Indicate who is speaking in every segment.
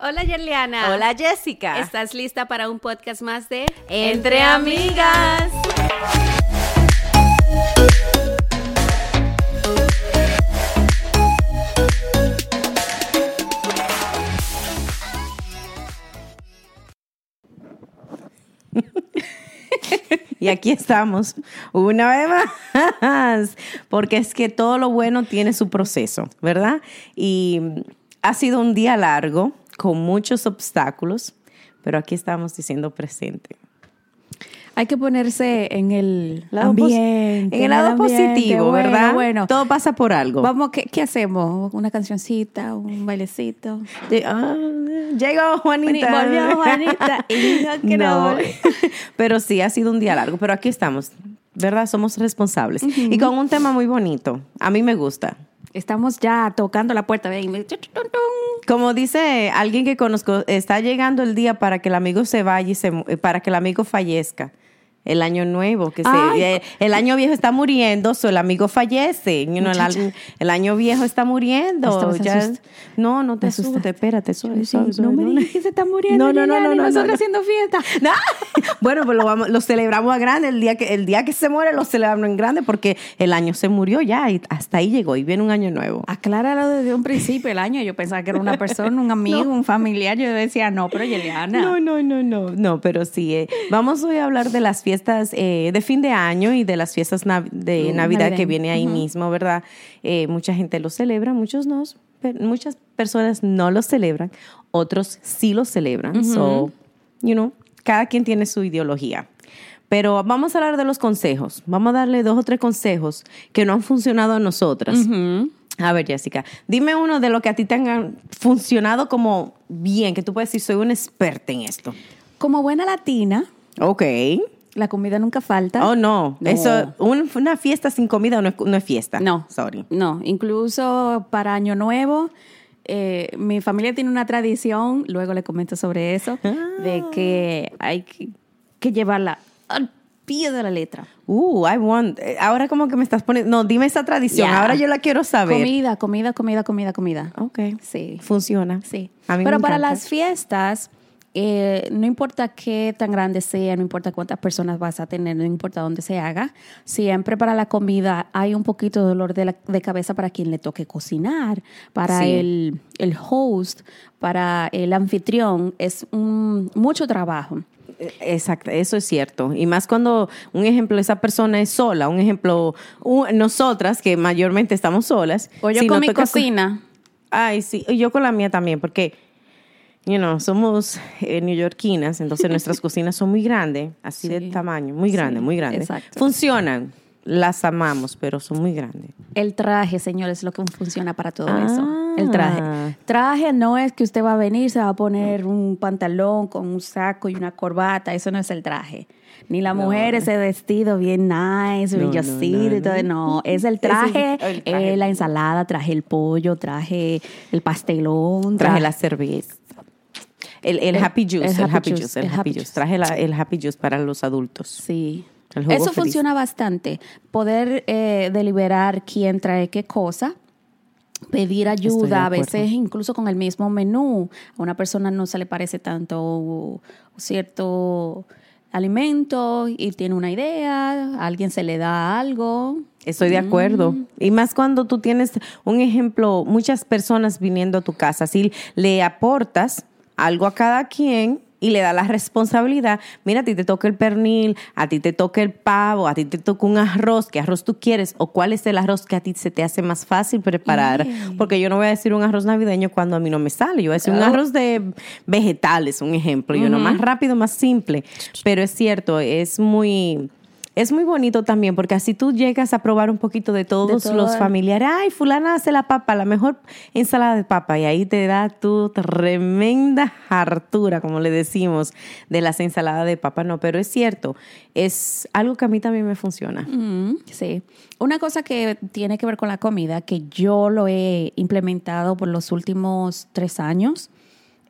Speaker 1: Hola Yerliana.
Speaker 2: Hola Jessica.
Speaker 1: ¿Estás lista para un podcast más de
Speaker 2: Entre Amigas? Y aquí estamos, una vez más, porque es que todo lo bueno tiene su proceso, ¿verdad? Y ha sido un día largo, con muchos obstáculos, pero aquí estamos diciendo presente.
Speaker 1: Hay que ponerse en el
Speaker 2: Lado
Speaker 1: ambiente.
Speaker 2: en el lado
Speaker 1: ambiente.
Speaker 2: positivo,
Speaker 1: Bueno,
Speaker 2: ¿verdad?
Speaker 1: Bueno,
Speaker 2: Todo pasa por algo.
Speaker 1: Vamos, ¿qué, qué hacemos? ¿Una cancioncita? ¿Un bailecito?
Speaker 2: Ah, llegó Juanita.
Speaker 1: Volvió Juanita y dijo que no.
Speaker 2: No. pero sí, ha sido un día largo, pero aquí estamos, ¿verdad? Somos responsables. Y con un tema muy bonito. A mí me gusta.
Speaker 1: Estamos ya tocando la puerta.
Speaker 2: Como dice alguien que conozco, está llegando el día para que el amigo se vaya y se, para que el amigo fallezca. El año nuevo, que se,
Speaker 1: Ay.
Speaker 2: eh, el año viejo está muriendo, so el amigo fallece. You know, el, el año viejo está muriendo. Ya- no, no te asustes, espérate.
Speaker 1: Sí, no
Speaker 2: suave,
Speaker 1: me digas que se está muriendo.
Speaker 2: No, no, no, no, no,
Speaker 1: nosotros
Speaker 2: no, no.
Speaker 1: haciendo fiesta.
Speaker 2: No. Bueno, pues lo, vamos, lo celebramos a grande. El día, que, el día que se muere lo celebramos en grande porque el año se murió ya y hasta ahí llegó y viene un año nuevo.
Speaker 1: Acláralo desde un principio el año. Yo pensaba que era una persona, un amigo, un familiar. Yo decía, no, pero Yeliana.
Speaker 2: No, no, no, no, no, pero sí. eh, vamos hoy a hablar de las fiestas eh, de fin de año y de las fiestas nav- de
Speaker 1: Mm,
Speaker 2: Navidad que viene ahí mismo, ¿verdad? Eh, mucha gente lo celebra, muchos no, pero muchas personas no lo celebran, otros sí lo celebran. So, you know, cada quien tiene su ideología. Pero vamos a hablar de los consejos. Vamos a darle dos o tres consejos que no han funcionado a nosotras. A ver, Jessica, dime uno de lo que a ti te han funcionado como bien, que tú puedes decir, soy una experta en esto.
Speaker 1: Como buena latina,
Speaker 2: Ok.
Speaker 1: La comida nunca falta.
Speaker 2: Oh, no.
Speaker 1: No.
Speaker 2: Eso, un- una fiesta sin comida no es, no es fiesta.
Speaker 1: No.
Speaker 2: Sorry.
Speaker 1: No, incluso para Año Nuevo, eh, mi familia tiene una tradición, luego le comento sobre eso, de que hay que, que llevarla al pie de la letra.
Speaker 2: Uh, I want. eh, Ahora como que me estás poniendo. No, dime esa tradición. Ahora yo la quiero saber.
Speaker 1: Comida, comida, comida, comida, comida.
Speaker 2: Ok.
Speaker 1: Sí.
Speaker 2: Funciona.
Speaker 1: Sí.
Speaker 2: A mí me
Speaker 1: Pero para las fiestas, eh, no importa qué tan grande sea, no importa cuántas personas vas a tener, no importa dónde se haga, siempre para la comida hay un poquito de dolor de, la- de cabeza para quien le toque cocinar, para
Speaker 2: Sí.
Speaker 1: el, el host, para el anfitrión, es un, mucho trabajo.
Speaker 2: Eh, Exacto, eso es cierto. Y más cuando, un ejemplo, esa persona es sola, un ejemplo, nosotras que mayormente estamos solas.
Speaker 1: O yo
Speaker 2: si
Speaker 1: con mi cocina.
Speaker 2: Ay, sí, y yo con la mía también, porque, you know, somos eh, neoyorquinas, entonces nuestras cocinas son muy grandes, así de tamaño, muy grandes,
Speaker 1: Sí,
Speaker 2: muy
Speaker 1: exacto.
Speaker 2: Funcionan, las amamos, pero son muy grandes.
Speaker 1: El traje, señores, es lo que funciona para todo
Speaker 2: Ah.
Speaker 1: eso. El traje. Traje no es que usted va a venir, se va a poner un pantalón con un saco y una corbata. Eso no es el traje. Ni la mujer ese vestido bien nice,
Speaker 2: No,
Speaker 1: brillosito
Speaker 2: no,
Speaker 1: y todo. No, es el traje,
Speaker 2: el traje.
Speaker 1: eh, la ensalada, traje el pollo, traje el pastelón.
Speaker 2: Traje la cerveza. El, el
Speaker 1: El-
Speaker 2: happy juice,
Speaker 1: el
Speaker 2: el,
Speaker 1: happy
Speaker 2: happy
Speaker 1: juice,
Speaker 2: juice, el happy
Speaker 1: happy
Speaker 2: juice.
Speaker 1: juice.
Speaker 2: Traje la- el happy juice para los adultos.
Speaker 1: Sí. Eso
Speaker 2: feliz.
Speaker 1: funciona bastante. Poder eh, deliberar quién trae qué cosa. Pedir ayuda, a veces incluso con el mismo menú. A una persona no se le parece tanto cierto alimento y tiene una idea, a alguien se le da algo.
Speaker 2: Estoy de acuerdo. Y más cuando tú tienes un ejemplo, muchas personas viniendo a tu casa, si le aportas algo a cada quien y le da la responsabilidad, mira, a ti te toca el pernil, a ti te toca el pavo, a ti te toca un arroz, ¿qué arroz tú quieres? ¿O cuál es el arroz que a ti se te hace más fácil preparar? Porque yo no voy a decir un arroz navideño cuando a mí no me sale, yo voy a decir un arroz de vegetales, un ejemplo, y uno más rápido, más simple. Pero es cierto, es muy... Es muy bonito también porque así tú llegas a probar un poquito de todos
Speaker 1: todo.
Speaker 2: los familiares. Ay, fulana hace la papa, la mejor ensalada de papa. Y ahí te da tu tremenda hartura, como le decimos, de las ensaladas de papa. No, pero es cierto, es algo que a mí también me funciona.
Speaker 1: Mm, sí. Una cosa que tiene que ver con la comida, que yo lo he implementado por los últimos tres años,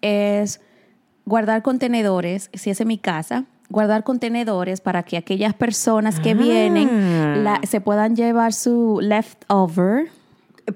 Speaker 1: es guardar contenedores, si es en mi casa, guardar contenedores para que aquellas personas que
Speaker 2: Ah.
Speaker 1: vienen la- se puedan llevar su leftover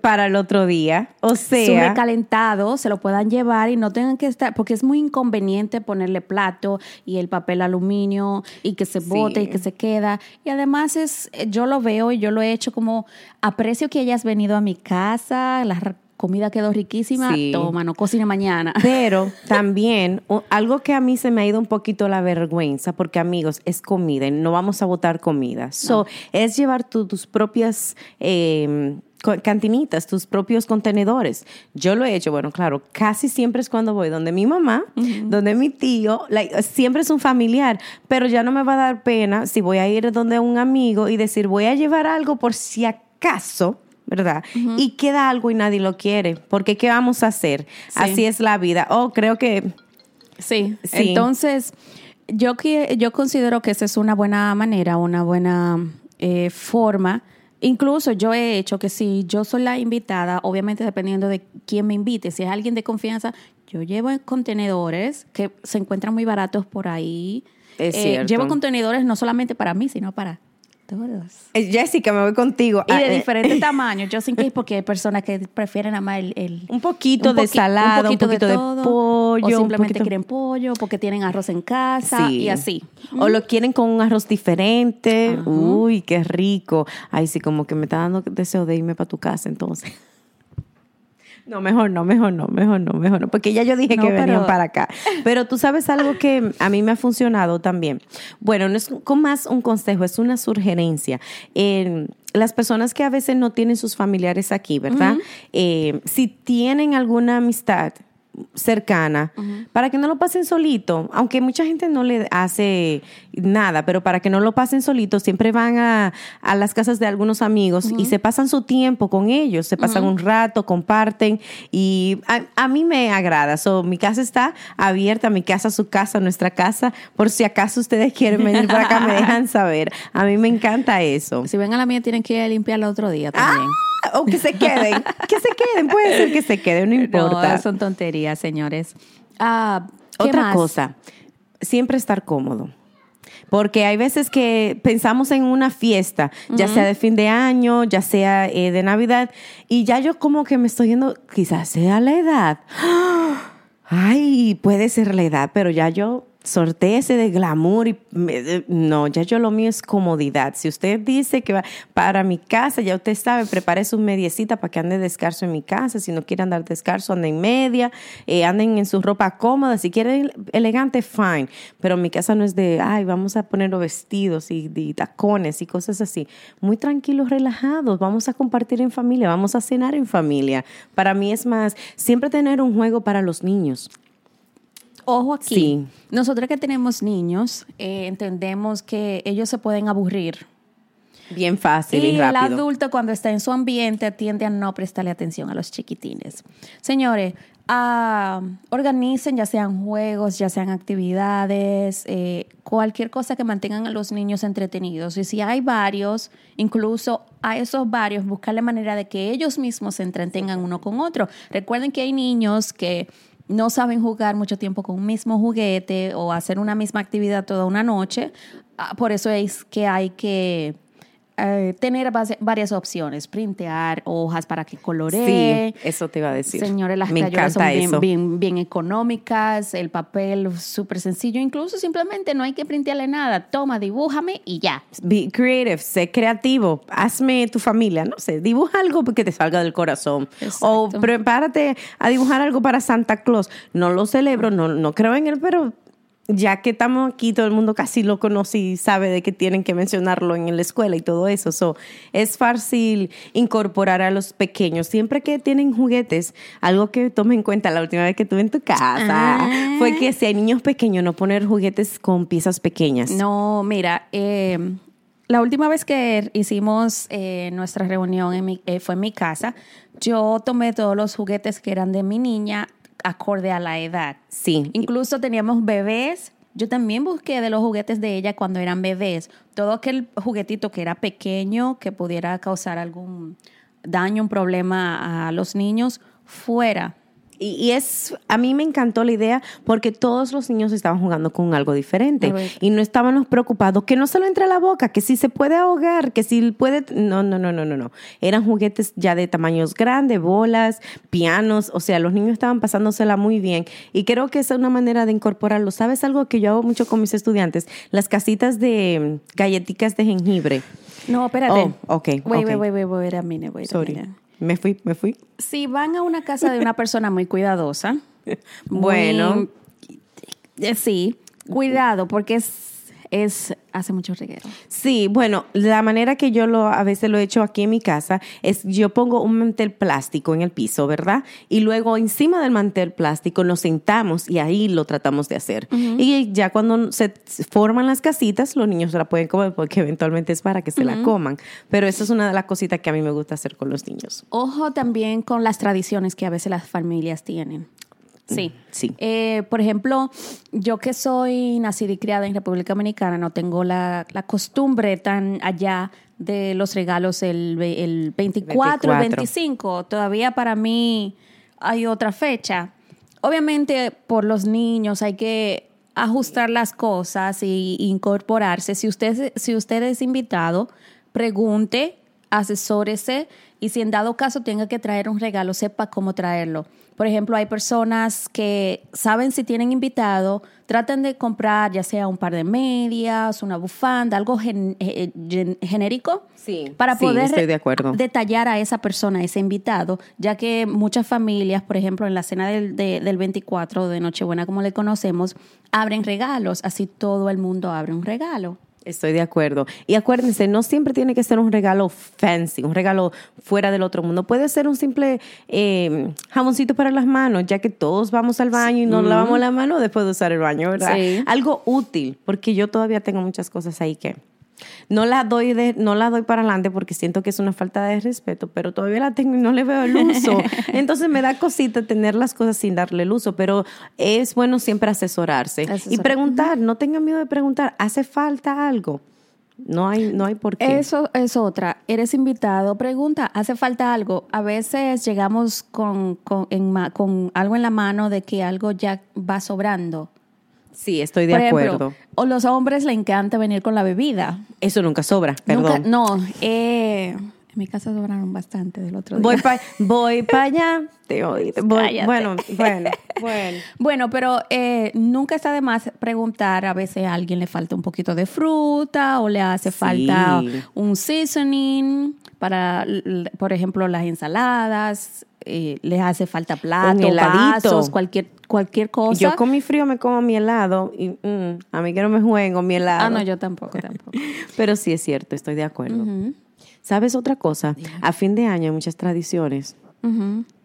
Speaker 2: para el otro día. O
Speaker 1: su
Speaker 2: sea,
Speaker 1: recalentado se lo puedan llevar y no tengan que estar, porque es muy inconveniente ponerle plato y el papel aluminio y que se bote
Speaker 2: Sí.
Speaker 1: y que se queda. Y además es, eh, yo lo veo y yo lo he hecho como aprecio que hayas venido a mi casa, la comida quedó riquísima,
Speaker 2: Sí.
Speaker 1: toma, no cocine mañana.
Speaker 2: Pero también algo que a mí se me ha ido un poquito la vergüenza, porque amigos, es comida y no vamos a botar comida. So, es llevar tu- tus propias eh, co- cantinitas, tus propios contenedores. Yo lo he hecho, bueno, claro, casi siempre es cuando voy donde mi mamá, donde mi tío, like, siempre es un familiar, pero ya no me va a dar pena si voy a ir donde un amigo y decir, voy a llevar algo por si acaso. ¿Verdad? Y queda algo y nadie lo quiere. Porque ¿qué vamos a hacer?
Speaker 1: Sí.
Speaker 2: Así es la vida. Oh, creo que
Speaker 1: Sí.
Speaker 2: Sí.
Speaker 1: Entonces, yo, yo considero que esa es una buena manera, una buena eh, forma. Incluso yo he hecho que si yo soy la invitada, obviamente dependiendo de quién me invite, si es alguien de confianza, yo llevo en contenedores que se encuentran muy baratos por ahí.
Speaker 2: Es
Speaker 1: Eh. Llevo contenedores no solamente para mí, sino para todos.
Speaker 2: Eh, Jessica, me voy contigo.
Speaker 1: Y
Speaker 2: Ah,
Speaker 1: de
Speaker 2: eh,
Speaker 1: diferentes tamaños, yo sin que porque hay personas que prefieren más el, el-
Speaker 2: Un poquito
Speaker 1: un
Speaker 2: de salada, un poquito de
Speaker 1: todo,
Speaker 2: pollo,
Speaker 1: O simplemente
Speaker 2: poquito-
Speaker 1: quieren pollo porque tienen arroz en casa
Speaker 2: Sí.
Speaker 1: y así.
Speaker 2: O lo quieren con un arroz diferente. Uy, qué rico. Ay, sí, como que me está dando deseo de irme para tu casa entonces. No, mejor no, mejor no, mejor no, mejor no. Porque ya yo dije
Speaker 1: No,
Speaker 2: que venían para acá. Pero tú sabes algo que a mí me ha funcionado también. Bueno, no es con más un consejo, es una sugerencia. Eh, las personas que a veces no tienen sus familiares aquí, ¿verdad? Eh, si tienen alguna amistad cercana, para que no lo pasen solito, aunque mucha gente no le hace nada, pero para que no lo pasen solito, siempre van a, a las casas de algunos amigos y se pasan su tiempo con ellos, se pasan un rato, comparten y a, a mí me agrada. So, mi casa está abierta, mi casa, su casa, nuestra casa, por si acaso ustedes quieren venir para acá, me dejan saber. A mí me encanta eso.
Speaker 1: Si ven a la mía, tienen que limpiarla otro día también.
Speaker 2: Ah, o que se queden, que se queden, puede ser que se queden, no importa.
Speaker 1: No, son tonterías, señores. Ah, ¿qué
Speaker 2: Otra
Speaker 1: más?
Speaker 2: cosa, siempre estar cómodo. Porque hay veces que pensamos en una fiesta, ya sea de fin de año, ya sea eh, de Navidad, y ya yo como que me estoy yendo, quizás sea la edad. Ay, puede ser la edad, pero ya yo sorteé ese de glamour y no, ya yo lo mío es comodidad. Si usted dice que va para mi casa, ya usted sabe, prepare su mediecita para que ande descalzo en mi casa. Si no quiere andar descalzo, ande en media, eh, anden en su ropa cómoda. Si quiere elegante, fine. Pero mi casa no es de, ay, vamos a poner los vestidos y, y tacones y cosas así. Muy tranquilos, relajados. Vamos a compartir en familia, vamos a cenar en familia. Para mí es más, siempre tener un juego para los niños.
Speaker 1: Ojo aquí.
Speaker 2: Sí.
Speaker 1: Nosotros que tenemos niños, eh, entendemos que ellos se pueden aburrir.
Speaker 2: Bien fácil y,
Speaker 1: Y el adulto cuando está en su ambiente tiende a no prestarle atención a los chiquitines. Señores, ah, organicen ya sean juegos, ya sean actividades, eh, cualquier cosa que mantengan a los niños entretenidos. Y si hay varios, incluso a esos varios, buscarle manera de que ellos mismos se entretengan uno con otro. Recuerden que hay niños que no saben jugar mucho tiempo con un mismo juguete o hacer una misma actividad toda una noche. Ah, Por eso es que hay que eh, tener base- varias opciones, printear hojas para que coloree.
Speaker 2: Sí, eso te iba a decir.
Speaker 1: Señores, las
Speaker 2: Me
Speaker 1: crayolas son bien,
Speaker 2: eso.
Speaker 1: bien, bien económicas, el papel súper sencillo, incluso simplemente no hay que printearle nada. Toma, dibújame y ya.
Speaker 2: Be creative, sé creativo, hazme tu familia, no sé, dibuja algo que te salga del corazón. O prepárate a dibujar algo para Santa Claus. No lo celebro, no, no creo en él, pero ya que estamos aquí, todo el mundo casi lo conoce y sabe de que tienen que mencionarlo en la escuela y todo eso. So, es fácil incorporar a los pequeños. Siempre que tienen juguetes, algo que tome en cuenta la última vez que estuve en tu casa
Speaker 1: Ah.
Speaker 2: fue que si hay niños pequeños, no poner juguetes con piezas pequeñas.
Speaker 1: No, mira, eh, la última vez que hicimos eh, nuestra reunión en mi- eh, fue en mi casa. Yo tomé todos los juguetes que eran de mi niña acorde a la edad.
Speaker 2: Sí.
Speaker 1: Incluso teníamos bebés. Yo también busqué de los juguetes de ella cuando eran bebés. Todo aquel juguetito que era pequeño, que pudiera causar algún daño, un problema a los niños, fuera.
Speaker 2: Y, y es, a mí me encantó la idea porque todos los niños estaban jugando con algo diferente y no estábamos preocupados que no se lo entre a la boca, que si se puede ahogar, que si puede, no, no, no, no, no, no. Eran juguetes ya de tamaños grandes, bolas, pianos, o sea, los niños estaban pasándosela muy bien y creo que esa es una manera de incorporarlo. ¿Sabes algo que yo hago mucho con mis estudiantes? Las casitas de mm, galletitas de jengibre.
Speaker 1: No, espérate.
Speaker 2: Oh, ok,
Speaker 1: Wait,
Speaker 2: ok.
Speaker 1: wait, wait, wait, wait a minute, wait a
Speaker 2: Sorry.
Speaker 1: minute.
Speaker 2: Me fui, me fui.
Speaker 1: Si van a una casa de una persona muy cuidadosa,
Speaker 2: Bueno.
Speaker 1: eh, sí, cuidado, porque es, es hace mucho reguero.
Speaker 2: Sí, bueno, la manera que yo lo a veces lo he hecho aquí en mi casa es yo pongo un mantel plástico en el piso, ¿verdad? Y luego encima del mantel plástico nos sentamos y ahí lo tratamos de hacer. Y ya cuando se forman las casitas, los niños se la pueden comer porque eventualmente es para que se la coman. Pero eso es una de las cositas que a mí me gusta hacer con los niños.
Speaker 1: Ojo también con las tradiciones que a veces las familias tienen. Sí.
Speaker 2: Sí.
Speaker 1: Eh, por ejemplo, yo que soy nacida y criada en República Dominicana, no tengo la, la costumbre tan allá de los regalos el, el 24, el
Speaker 2: 24.
Speaker 1: 25. Todavía para mí hay otra fecha. Obviamente por los niños hay que ajustar las cosas y incorporarse. Si usted, si usted es invitado, pregunte, asesórese y si en dado caso tenga que traer un regalo, sepa cómo traerlo. Por ejemplo, hay personas que saben si tienen invitado, tratan de comprar ya sea un par de medias, una bufanda, algo gen- eh, gen- genérico
Speaker 2: Sí,
Speaker 1: para poder
Speaker 2: de acuerdo.
Speaker 1: detallar a esa persona, a ese invitado, ya que muchas familias, por ejemplo, en la cena del, de- del 24 de Nochebuena, como le conocemos, abren regalos, así todo el mundo abre un regalo.
Speaker 2: Estoy de acuerdo. Y acuérdense, no siempre tiene que ser un regalo fancy, un regalo fuera del otro mundo. Puede ser un simple eh, jamoncito para las manos, ya que todos vamos al baño y nos lavamos la mano después de usar el baño, ¿verdad?
Speaker 1: Sí.
Speaker 2: Algo útil, porque yo todavía tengo muchas cosas ahí que no la doy de, no la doy para adelante porque siento que es una falta de respeto, pero todavía la tengo y no le veo el uso. Entonces me da cosita tener las cosas sin darle el uso, pero es bueno siempre asesorarse y preguntar, no tengan miedo de preguntar, ¿hace falta algo? No hay, no hay por qué.
Speaker 1: Eso es otra. Eres invitado, pregunta, ¿hace falta algo? A veces llegamos con, con, en ma- con algo en la mano de que algo ya va sobrando.
Speaker 2: Sí, estoy de
Speaker 1: Por ejemplo,
Speaker 2: acuerdo.
Speaker 1: o los hombres le encanta venir con la bebida.
Speaker 2: Eso nunca sobra, perdón.
Speaker 1: Nunca- no, eh, en mi casa sobraron bastante del otro día.
Speaker 2: Voy para voy pa allá, te oí. Voy- bueno, bueno, bueno.
Speaker 1: Bueno, pero eh, nunca está de más preguntar. A veces a alguien le falta un poquito de fruta o le hace
Speaker 2: Sí.
Speaker 1: falta un seasoning para, por ejemplo, las ensaladas. Eh, les hace falta plato, vasos, cualquier, cualquier cosa.
Speaker 2: Yo con mi frío me como mi helado y mm, a mí que no me jueguen con mi helado.
Speaker 1: ah, no, yo tampoco, tampoco.
Speaker 2: Pero sí es cierto, estoy de acuerdo. ¿Sabes otra cosa? A fin de año hay muchas tradiciones.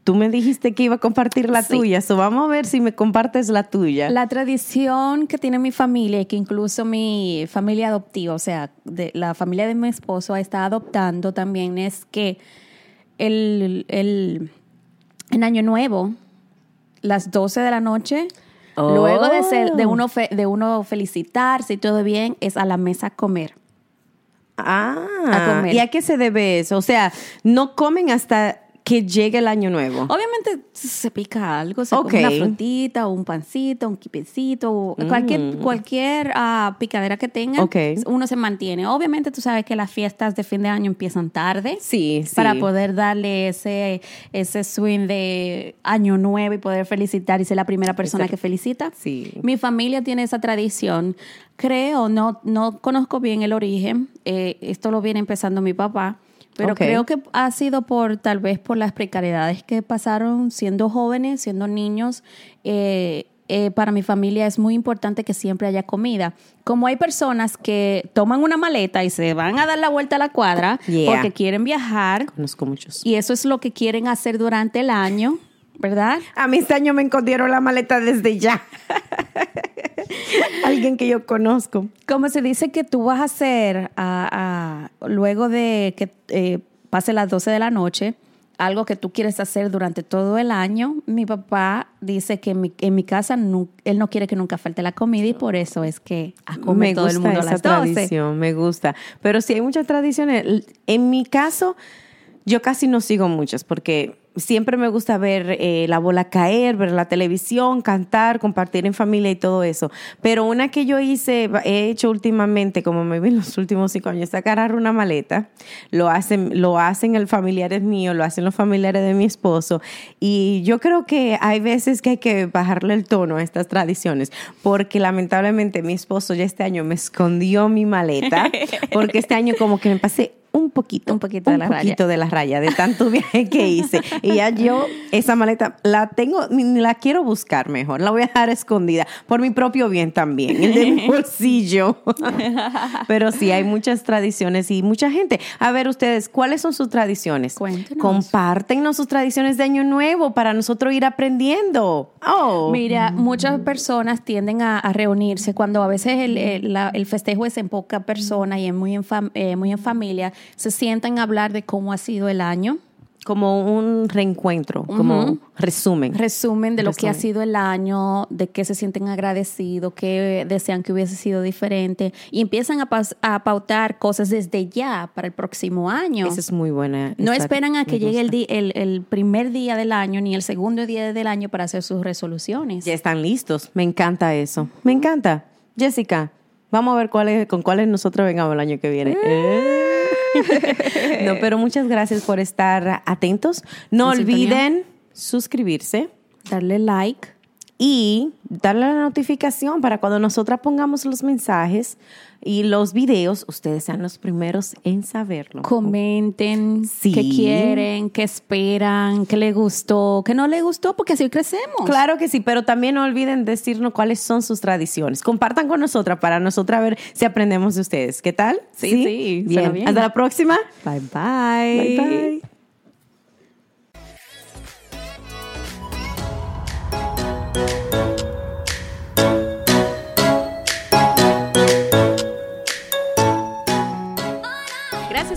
Speaker 2: Tú me dijiste que iba a compartir la
Speaker 1: Sí.
Speaker 2: tuya, so vamos a ver si me compartes la tuya.
Speaker 1: La tradición que tiene mi familia y que incluso mi familia adoptiva, o sea, de, la familia de mi esposo está adoptando también es que el, el- en Año Nuevo, las 12 de la noche,
Speaker 2: Oh.
Speaker 1: luego de, ser, de, uno fe- de uno felicitarse y todo bien, es a la mesa a comer.
Speaker 2: Ah,
Speaker 1: A comer.
Speaker 2: ¿y a qué se debe eso? O sea, no comen hasta que llegue el año nuevo.
Speaker 1: Obviamente se pica algo, se
Speaker 2: Ok.
Speaker 1: come una frutita un pancito, un quipecito, cualquier, cualquier ah, picadera que tenga, uno se mantiene. Obviamente tú sabes que las fiestas de fin de año empiezan tarde.
Speaker 2: Sí, sí.
Speaker 1: Para poder darle ese, ese swing de año nuevo y poder felicitar y ser la primera persona
Speaker 2: Exacto.
Speaker 1: que felicita.
Speaker 2: Sí.
Speaker 1: Mi familia tiene esa tradición. Creo, no, no conozco bien el origen. eh, esto lo viene empezando mi papá. Pero creo que ha sido por tal vez por las precariedades que pasaron siendo jóvenes, siendo niños. Eh, eh, para mi familia es muy importante que siempre haya comida. Como hay personas que toman una maleta y se van a dar la vuelta a la cuadra
Speaker 2: Yeah.
Speaker 1: porque quieren viajar
Speaker 2: Conozco muchos.
Speaker 1: y eso es lo que quieren hacer durante el año, ¿verdad?
Speaker 2: A mí este año me escondieron la maleta desde ya. Alguien que yo conozco.
Speaker 1: Como se dice que tú vas a hacer a- a- luego de que eh, pase las 12 de la noche, algo que tú quieres hacer durante todo el año, mi papá dice que en mi, en mi casa él no quiere que nunca falte la comida y por eso es que a comer
Speaker 2: me
Speaker 1: todo el mundo a las 12.
Speaker 2: tradición, me gusta. Pero sí hay muchas tradiciones. En mi caso, yo casi no sigo muchas porque siempre me gusta ver eh, la bola caer, ver la televisión, cantar, compartir en familia y todo eso. Pero una que yo hice, he hecho últimamente, como me vi en los últimos cinco años, sacar una maleta. Lo hacen, lo hacen el familiares míos, lo hacen los familiares de mi esposo. Y yo creo que hay veces que hay que bajarle el tono a estas tradiciones, porque lamentablemente mi esposo ya este año me escondió mi maleta, porque este año como que me pasé un poquito,
Speaker 1: un poquito, de, la
Speaker 2: poquito de la raya, de tanto viaje que hice. Y ya yo esa maleta la tengo, ni la quiero buscar mejor, la voy a dejar escondida, por mi propio bien también, el de mi bolsillo. Pero sí, hay muchas tradiciones y mucha gente. A ver ustedes, ¿cuáles son sus tradiciones?
Speaker 1: Cuéntenos.
Speaker 2: Compártenos sus tradiciones de Año Nuevo para nosotros ir aprendiendo. Oh.
Speaker 1: Mira, muchas personas tienden a, reunirse cuando a veces el, el, festejo es en poca persona y es muy en, eh, muy en familia se sientan a hablar de cómo ha sido el año.
Speaker 2: Como un reencuentro, como resumen.
Speaker 1: Resumen de lo que ha sido el año, de qué se sienten agradecidos, qué desean que hubiese sido diferente. Y empiezan a, pautar cosas desde ya para el próximo año.
Speaker 2: Esa es muy buena.
Speaker 1: No esperan a que llegue el, el, primer día del año ni el segundo día del año para hacer sus resoluciones.
Speaker 2: Ya están listos. Me encanta eso. Me encanta. Jessica, vamos a ver cuáles, con cuáles nosotros vengamos el año que viene. Eh. no, pero muchas gracias por estar atentos. No olviden suscribirse,
Speaker 1: darle like
Speaker 2: y darle la notificación para cuando nosotras pongamos los mensajes y los videos, ustedes sean los primeros en saberlo.
Speaker 1: Comenten qué quieren, qué esperan, qué les gustó, qué no les gustó, porque así crecemos.
Speaker 2: Claro que sí, pero también no olviden decirnos cuáles son sus tradiciones. Compartan con nosotras para nosotras ver si aprendemos de ustedes. ¿Qué tal?
Speaker 1: Sí, sí.
Speaker 2: bien. Hasta la próxima.
Speaker 1: Bye bye.
Speaker 2: Bye bye.